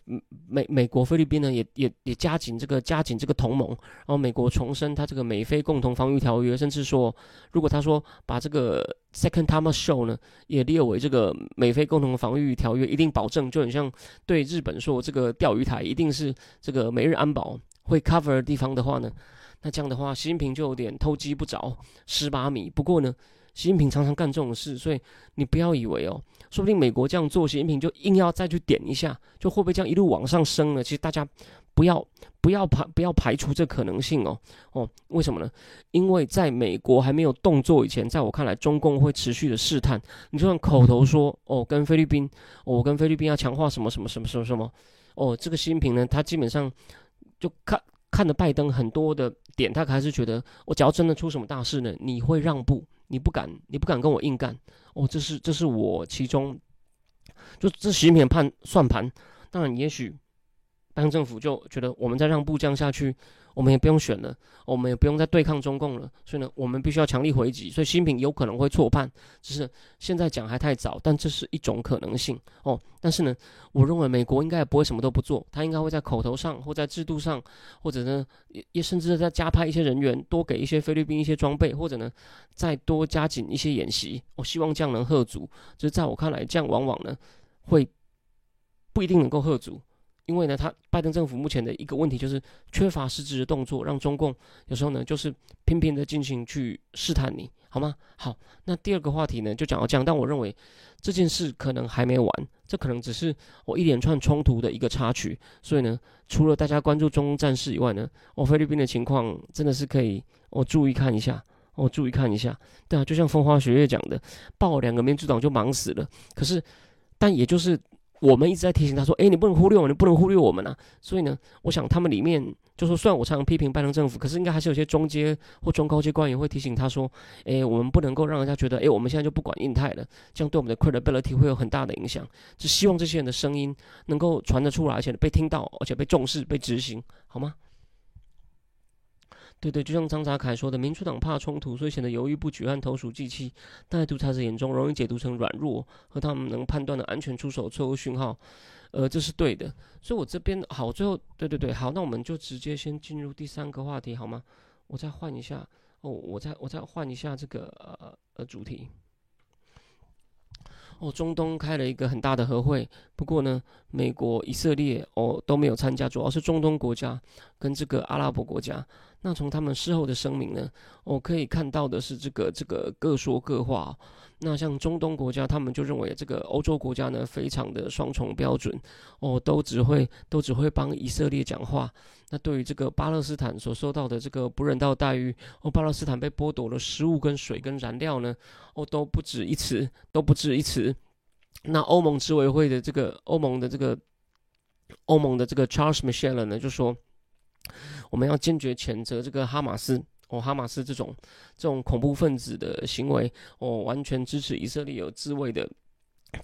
美美国菲律宾呢也也也加紧这个加紧这个同盟，然后美国重申他这个美菲共同防御条约，甚至说如果他说把这个 Second Thomas Show 呢也列为这个美菲共同防御条约，一定保证就很像对日本说这个钓鱼台一定是这个美日安保会 cover 的地方的话呢，那这样的话习近平就有点偷鸡不着蚀把米。不过呢。习近平常常干这种事，所以你不要以为哦，说不定美国这样做，习近平就硬要再去点一下，就会不会这样一路往上升呢？其实大家不要不要排不要排除这可能性哦哦，为什么呢？因为在美国还没有动作以前，在我看来，中共会持续的试探。你就算口头说哦，跟菲律宾，我跟菲律宾要强化什么什么什么什么什么，哦，这个习近平呢，他基本上就看看着拜登很多的点，他还是觉得，我只要真的出什么大事呢，你会让步，你不敢，你不敢跟我硬干。哦，这是这是我其中就这习近平判算盘。当然，也许。当政府就觉得我们再让步降下去，我们也不用选了，我们也不用再对抗中共了。所以呢，我们必须要强力回击。所以新品有可能会错判，只是现在讲还太早，但这是一种可能性哦。但是呢，我认为美国应该也不会什么都不做，他应该会在口头上或在制度上，或者呢也也甚至在加派一些人员，多给一些菲律宾一些装备，或者呢再多加紧一些演习。我希望这样能喝足。就是在我看来，这样往往呢会不一定能够喝足。因为呢，他拜登政府目前的一个问题就是缺乏实质的动作，让中共有时候呢就是频频的进行去试探你，好吗？好，那第二个话题呢就讲到这样，但我认为这件事可能还没完，这可能只是我一连串冲突的一个插曲。所以呢，除了大家关注中东战事以外呢，我菲律宾的情况真的是可以我注意看一下，我注意看一下。对啊，就像风花雪月讲的，爆两个民主党就忙死了。可是，但也就是。我们一直在提醒他说：“哎，你不能忽略我，你不能忽略我们啊！”所以呢，我想他们里面就说，虽然我常常批评拜登政府，可是应该还是有些中阶或中高阶官员会提醒他说：“哎，我们不能够让人家觉得，哎，我们现在就不管印太了，这样对我们的 credibility 会有很大的影响。”是希望这些人的声音能够传得出来，而且被听到，而且被重视、被执行，好吗？对对，就像张扎凯说的，民主党怕冲突，所以显得犹豫不决和投鼠忌器。但在独裁者眼中，容易解读成软弱和他们能判断的安全出手错误讯号。呃，这是对的。所以我这边好，最后对对对，好，那我们就直接先进入第三个话题，好吗？我再换一下哦，我再我再换一下这个呃呃主题。哦，中东开了一个很大的和会，不过呢，美国、以色列哦都没有参加，主要是中东国家跟这个阿拉伯国家。那从他们事后的声明呢，我可以看到的是这个这个各说各话。那像中东国家，他们就认为这个欧洲国家呢非常的双重标准，哦，都只会都只会帮以色列讲话。那对于这个巴勒斯坦所受到的这个不人道待遇，哦，巴勒斯坦被剥夺了食物、跟水、跟燃料呢，哦，都不止一词，都不止一词。那欧盟执委会的这个欧盟的这个欧盟的这个 Charles Michel 呢，就说我们要坚决谴责这个哈马斯，哦，哈马斯这种这种恐怖分子的行为，哦，完全支持以色列有自卫的。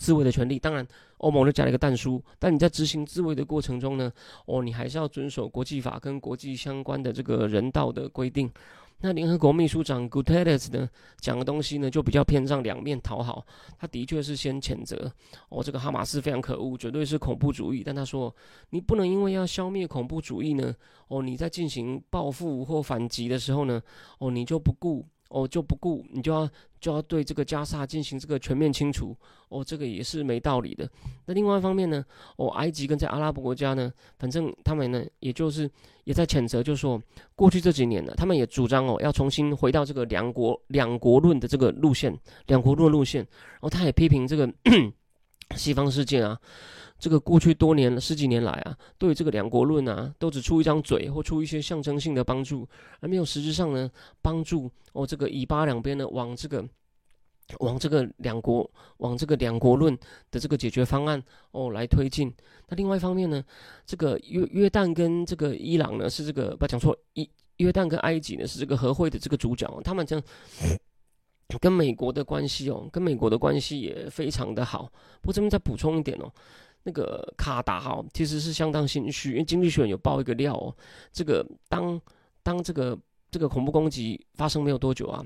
自卫的权利，当然，欧盟就加了一个弹书。但你在执行自卫的过程中呢，哦，你还是要遵守国际法跟国际相关的这个人道的规定。那联合国秘书长古特雷斯呢讲的东西呢，就比较偏向两面讨好。他的确是先谴责哦，这个哈马斯非常可恶，绝对是恐怖主义。但他说，你不能因为要消灭恐怖主义呢，哦，你在进行报复或反击的时候呢，哦，你就不顾。哦，就不顾你就要就要对这个加沙进行这个全面清除，哦，这个也是没道理的。那另外一方面呢，哦，埃及跟在阿拉伯国家呢，反正他们呢，也就是也在谴责，就是说过去这几年呢，他们也主张哦，要重新回到这个两国两国论的这个路线，两国论路线。然后他也批评这个西方世界啊。这个过去多年了十几年来啊，对这个两国论啊，都只出一张嘴或出一些象征性的帮助，而没有实质上呢帮助哦这个以巴两边呢往这个往这个两国往这个两国论的这个解决方案哦来推进。那另外一方面呢，这个约约旦跟这个伊朗呢是这个不讲错，约约旦跟埃及呢是这个和会的这个主角，他们这样跟美国的关系哦，跟美国的关系也非常的好。不过这边再补充一点哦。那个卡达哈其实是相当心虚，因为经济学有爆一个料哦，这个当当这个这个恐怖攻击发生没有多久啊，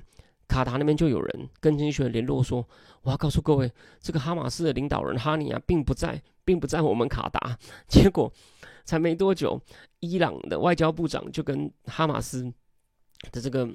卡达那边就有人跟经济学人联络说，我要告诉各位，这个哈马斯的领导人哈尼亚并不在，并不在我们卡达。结果才没多久，伊朗的外交部长就跟哈马斯的这个。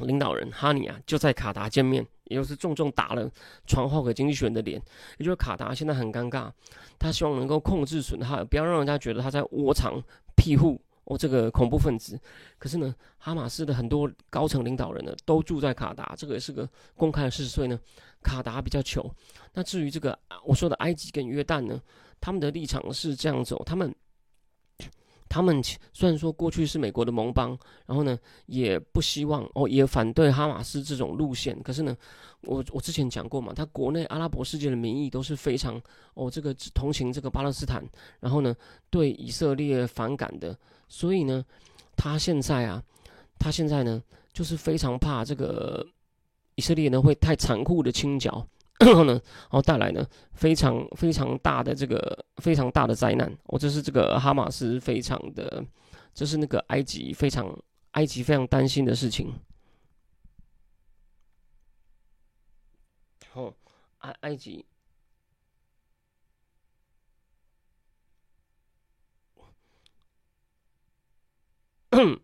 领导人哈尼啊就在卡达见面，也就是重重打了传话给经济学人的脸。也就是卡达现在很尴尬，他希望能够控制损害，不要让人家觉得他在窝藏庇护哦这个恐怖分子。可是呢，哈马斯的很多高层领导人呢都住在卡达，这个也是个公开的事实。所以呢，卡达比较穷。那至于这个我说的埃及跟约旦呢，他们的立场是这样走，他们他们虽然说过去是美国的盟邦，然后呢，也不希望哦，也反对哈马斯这种路线。可是呢，我我之前讲过嘛，他国内阿拉伯世界的民意都是非常哦，这个同情这个巴勒斯坦，然后呢，对以色列反感的。所以呢，他现在啊，他现在呢，就是非常怕这个以色列呢会太残酷的清剿。然后呢，然后带来呢非常非常大的这个非常大的灾难。哦，这是这个哈马斯非常的，这是那个埃及非常埃及非常担心的事情。哦，埃埃及，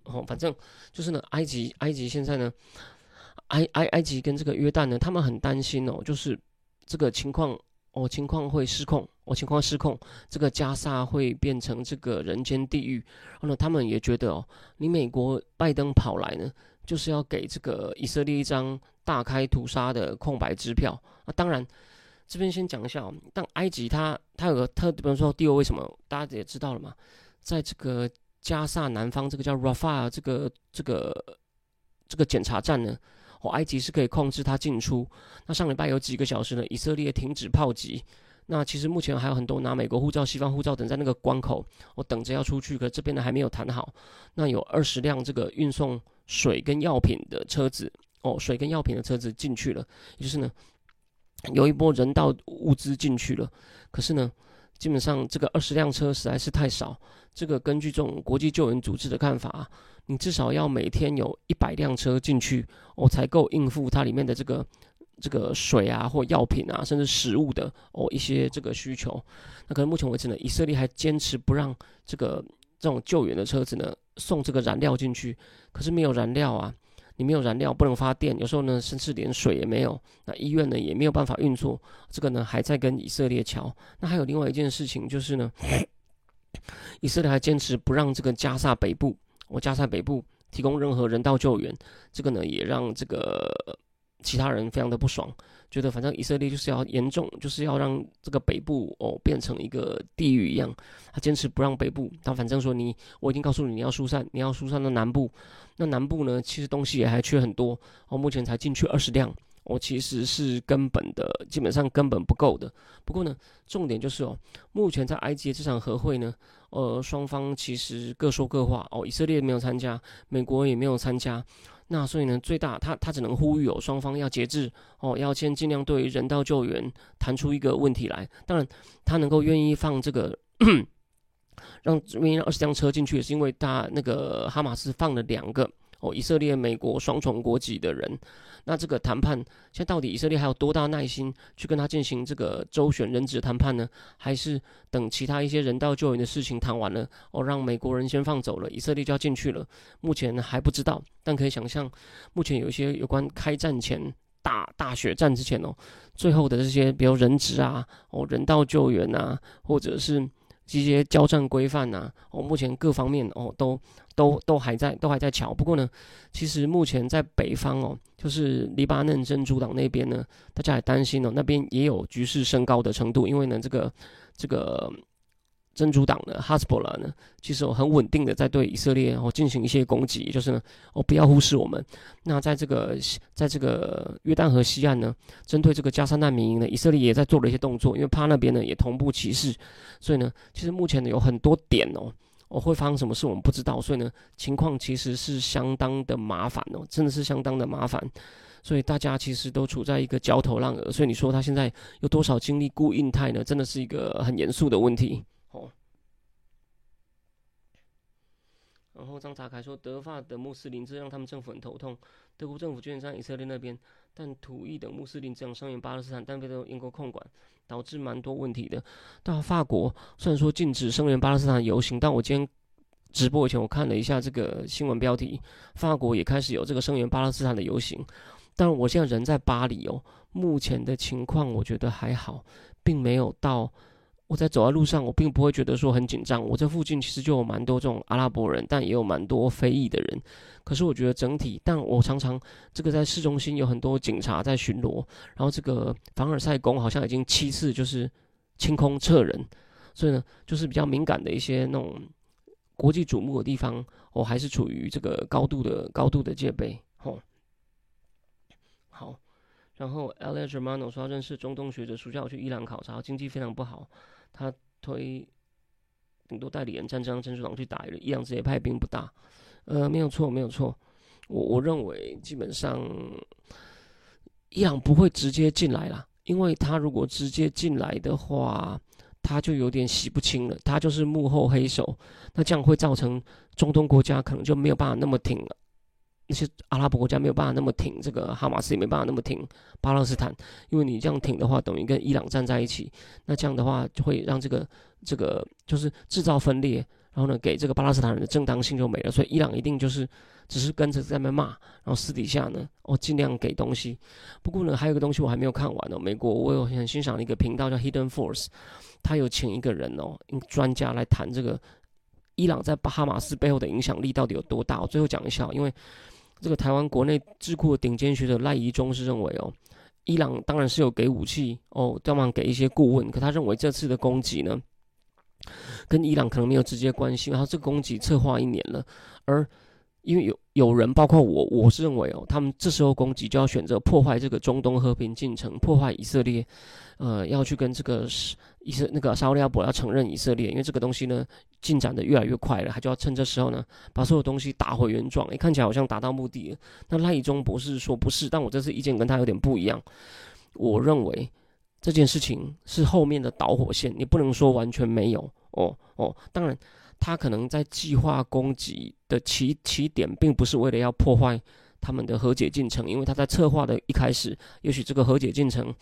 哦，反正就是呢，埃及埃及现在呢。埃埃埃及跟这个约旦呢，他们很担心哦，就是这个情况哦，情况会失控，哦，情况失控，这个加沙会变成这个人间地狱。然后呢，他们也觉得哦，你美国拜登跑来呢，就是要给这个以色列一张大开屠杀的空白支票。啊，当然这边先讲一下哦，但埃及它它有个特，比如说地位为什么大家也知道了嘛，在这个加沙南方这个叫 Rafah 这个这个这个检查站呢。哦，埃及是可以控制它进出。那上礼拜有几个小时呢？以色列停止炮击。那其实目前还有很多拿美国护照、西方护照等在那个关口，我等着要出去，可这边呢还没有谈好。那有二十辆这个运送水跟药品的车子，哦，水跟药品的车子进去了，也就是呢，有一波人道物资进去了。可是呢，基本上这个二十辆车实在是太少。这个根据这种国际救援组织的看法。你至少要每天有一百辆车进去，哦，才够应付它里面的这个这个水啊，或药品啊，甚至食物的哦一些这个需求。那可能目前为止呢，以色列还坚持不让这个这种救援的车子呢送这个燃料进去。可是没有燃料啊，你没有燃料不能发电，有时候呢甚至连水也没有。那医院呢也没有办法运作，这个呢还在跟以色列桥。那还有另外一件事情就是呢，以色列还坚持不让这个加沙北部。我加塞北部提供任何人道救援，这个呢也让这个其他人非常的不爽，觉得反正以色列就是要严重，就是要让这个北部哦变成一个地狱一样。他坚持不让北部，他反正说你，我已经告诉你你要疏散，你要疏散到南部。那南部呢，其实东西也还缺很多，哦，目前才进去二十辆，我其实是根本的，基本上根本不够的。不过呢，重点就是哦，目前在埃及这场和会呢。呃，双方其实各说各话哦。以色列没有参加，美国也没有参加，那所以呢，最大他他只能呼吁哦，双方要节制哦，要先尽量对人道救援谈出一个问题来。当然，他能够愿意放这个让愿意让二十辆车进去，也是因为他那个哈马斯放了两个哦，以色列、美国双重国籍的人。那这个谈判，现在到底以色列还有多大耐心去跟他进行这个周旋人质谈判呢？还是等其他一些人道救援的事情谈完了，哦，让美国人先放走了，以色列就要进去了？目前还不知道，但可以想象，目前有一些有关开战前大大血战之前哦，最后的这些，比如人质啊，哦，人道救援啊，或者是。这些交战规范呐，哦，目前各方面哦都都都还在都还在瞧。不过呢，其实目前在北方哦，就是黎巴嫩真主党那边呢，大家也担心哦，那边也有局势升高的程度，因为呢，这个这个。真主党的哈斯伯拉呢，其实很稳定的在对以色列哦进行一些攻击，就是呢哦不要忽视我们。那在这个在这个约旦河西岸呢，针对这个加沙难民营呢，以色列也在做了一些动作，因为他那边呢也同步歧视，所以呢，其实目前呢有很多点哦，哦会发生什么事我们不知道，所以呢情况其实是相当的麻烦哦，真的是相当的麻烦，所以大家其实都处在一个焦头烂额。所以你说他现在有多少精力顾印太呢？真的是一个很严肃的问题。哦，然后张查凯说，德法的穆斯林这让他们政府很头痛。德国政府居然在以色列那边，但土裔等穆斯林这样声援巴勒斯坦，但被英国控管，导致蛮多问题的。到法国虽然说禁止声援巴勒斯坦游行，但我今天直播以前我看了一下这个新闻标题，法国也开始有这个声援巴勒斯坦的游行。但我现在人在巴黎哦，目前的情况我觉得还好，并没有到。我在走在路上，我并不会觉得说很紧张。我这附近其实就有蛮多这种阿拉伯人，但也有蛮多非裔的人。可是我觉得整体，但我常常这个在市中心有很多警察在巡逻，然后这个凡尔赛宫好像已经七次就是清空撤人，所以呢，就是比较敏感的一些那种。国际瞩目的地方，我，还是处于这个高度的高度的戒备，吼。好，然后 L. H. Romano 说认识中东学者，暑假我去伊朗考察，经济非常不好，他推顶多代理人战争珍珠党去打伊朗，直接派兵不大，呃，没有错，没有错，我我认为基本上伊朗不会直接进来啦，因为他如果直接进来的话。他就有点洗不清了，他就是幕后黑手，那这样会造成中东国家可能就没有办法那么挺了那些阿拉伯国家没有办法那么挺这个哈马斯，也没办法那么挺巴勒斯坦，因为你这样挺的话，等于跟伊朗站在一起，那这样的话就会让这个这个就是制造分裂。然后呢，给这个巴勒斯坦人的正当性就没了，所以伊朗一定就是只是跟着在那骂，然后私底下呢，哦尽量给东西。不过呢，还有个东西我还没有看完呢。美国我有很欣赏的一个频道叫 Hidden Force，他有请一个人哦，专家来谈这个伊朗在巴哈马斯背后的影响力到底有多大。我最后讲一下，因为这个台湾国内智库的顶尖学者赖宜中是认为哦，伊朗当然是有给武器哦，帮忙给一些顾问，可他认为这次的攻击呢。跟伊朗可能没有直接关系，然后这个攻击策划一年了，而因为有有人，包括我，我是认为哦，他们这时候攻击就要选择破坏这个中东和平进程，破坏以色列，呃，要去跟这个以色那个沙利阿伯要承认以色列，因为这个东西呢进展的越来越快了，他就要趁这时候呢把所有东西打回原状，哎，看起来好像达到目的。那赖以中博士说不是，但我这次意见跟他有点不一样，我认为。这件事情是后面的导火线，你不能说完全没有哦哦。当然，他可能在计划攻击的起起点，并不是为了要破坏他们的和解进程，因为他在策划的一开始，也许这个和解进程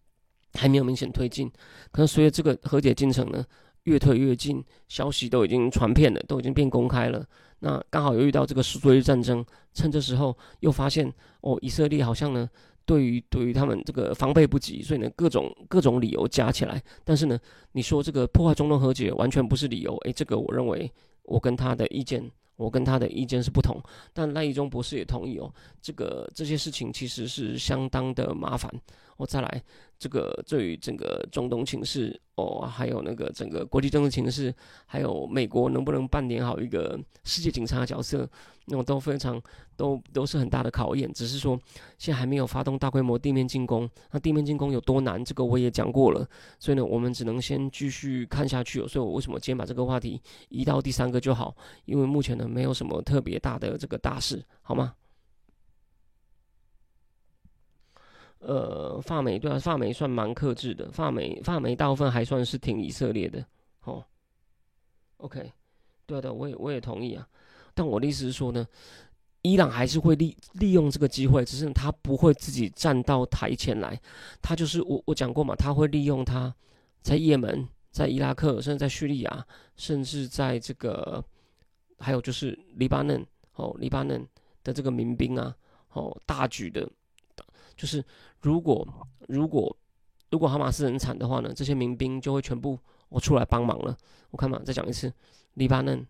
还没有明显推进。可能随着这个和解进程呢越推越近，消息都已经传遍了，都已经变公开了。那刚好又遇到这个昨日战争，趁这时候又发现哦，以色列好像呢。对于对于他们这个防备不及，所以呢各种各种理由加起来，但是呢你说这个破坏中东和解完全不是理由，诶，这个我认为我跟他的意见，我跟他的意见是不同，但赖以忠博士也同意哦，这个这些事情其实是相当的麻烦。我再来这个对于整个中东情势哦，还有那个整个国际政治情势，还有美国能不能扮演好一个世界警察的角色，那种都非常都都是很大的考验。只是说现在还没有发动大规模地面进攻，那地面进攻有多难，这个我也讲过了。所以呢，我们只能先继续看下去。所以我为什么今天把这个话题移到第三个就好？因为目前呢没有什么特别大的这个大事，好吗？呃，发美对啊，发美算蛮克制的，发美发美大部分还算是挺以色列的，哦，OK，对对，我也我也同意啊，但我的意思是说呢，伊朗还是会利利用这个机会，只是他不会自己站到台前来，他就是我我讲过嘛，他会利用他在也门、在伊拉克，甚至在叙利亚，甚至在这个还有就是黎巴嫩哦，黎巴嫩的这个民兵啊，哦，大举的。就是如果如果如果哈马斯很惨的话呢，这些民兵就会全部我出来帮忙了。我看嘛，再讲一次，黎巴嫩、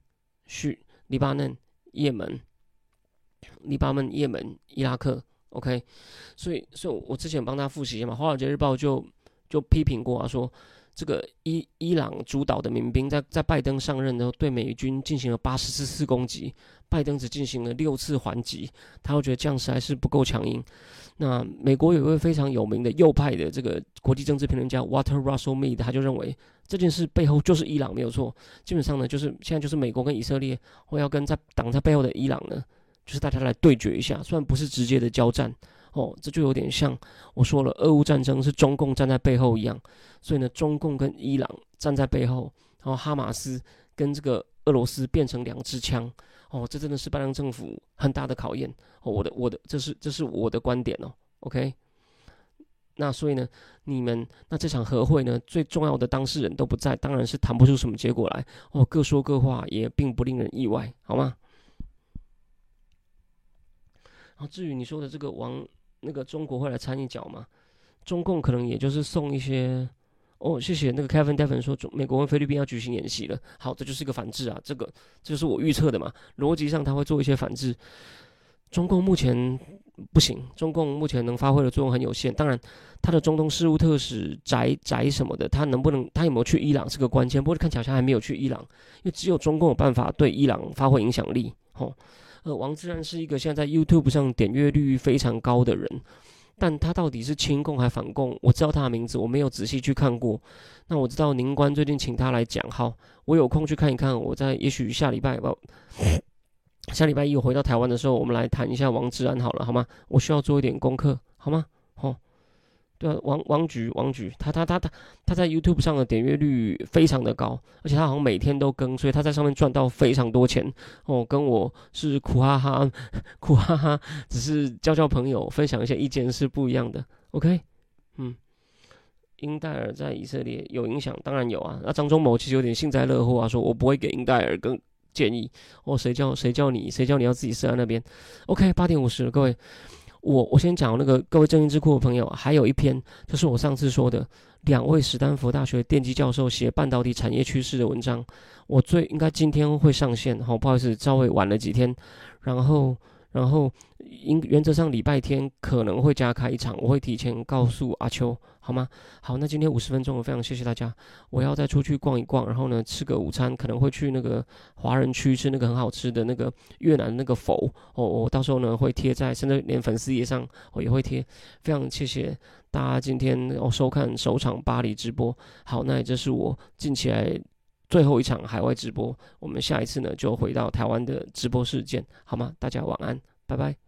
叙黎巴嫩、也门、黎巴嫩、也门、伊拉克，OK。所以，所以我之前帮他复习一下嘛，《华尔街日报》就就批评过啊，说。这个伊伊朗主导的民兵在在拜登上任后，对美军进行了八十四次攻击，拜登只进行了六次还击，他会觉得这样实在是不够强硬。那美国有一位非常有名的右派的这个国际政治评论家 Water Russell Mead，他就认为这件事背后就是伊朗没有错。基本上呢，就是现在就是美国跟以色列会要跟在挡在背后的伊朗呢，就是大家来对决一下，虽然不是直接的交战。哦，这就有点像我说了，俄乌战争是中共站在背后一样，所以呢，中共跟伊朗站在背后，然后哈马斯跟这个俄罗斯变成两支枪，哦，这真的是拜登政府很大的考验。哦，我的我的这是这是我的观点哦，OK。那所以呢，你们那这场和会呢，最重要的当事人都不在，当然是谈不出什么结果来。哦，各说各话，也并不令人意外，好吗？然后至于你说的这个王。那个中国会来参一脚吗？中共可能也就是送一些哦，谢谢那个 Kevin d e v i n 说，中美国跟菲律宾要举行演习了。好，这就是一个反制啊，这个这就是我预测的嘛，逻辑上他会做一些反制。中共目前不行，中共目前能发挥的作用很有限。当然，他的中东事务特使翟翟什么的，他能不能他有没有去伊朗是个关键。不过看起来好像还没有去伊朗，因为只有中共有办法对伊朗发挥影响力。吼，呃，王志安是一个现在在 YouTube 上点阅率非常高的人。但他到底是亲共还反共？我知道他的名字，我没有仔细去看过。那我知道宁官最近请他来讲，好，我有空去看一看。我在也许下礼拜吧，下礼拜一我回到台湾的时候，我们来谈一下王志安好了，好吗？我需要做一点功课，好吗？好。对啊，王王菊，王菊，他他他他他在 YouTube 上的点阅率非常的高，而且他好像每天都更，所以他在上面赚到非常多钱哦。跟我是苦哈哈苦哈哈，只是交交朋友，分享一些意见是不一样的。OK，嗯，英戴尔在以色列有影响，当然有啊。那张忠谋其实有点幸灾乐祸啊，说我不会给英戴尔更建议哦。谁叫谁叫你谁叫你要自己设在那边？OK，八点五十，各位。我我先讲那个各位正音智库的朋友，还有一篇就是我上次说的两位史丹佛大学电机教授写半导体产业趋势的文章，我最应该今天会上线，好不好意思稍微晚了几天，然后。然后，应原则上礼拜天可能会加开一场，我会提前告诉阿秋，好吗？好，那今天五十分钟，我非常谢谢大家。我要再出去逛一逛，然后呢，吃个午餐，可能会去那个华人区吃那个很好吃的那个越南那个否哦。我到时候呢会贴在，甚至连粉丝页上我也会贴。非常谢谢大家今天哦收看首场巴黎直播。好，那这是我近期来最后一场海外直播。我们下一次呢就回到台湾的直播室见，好吗？大家晚安。拜拜。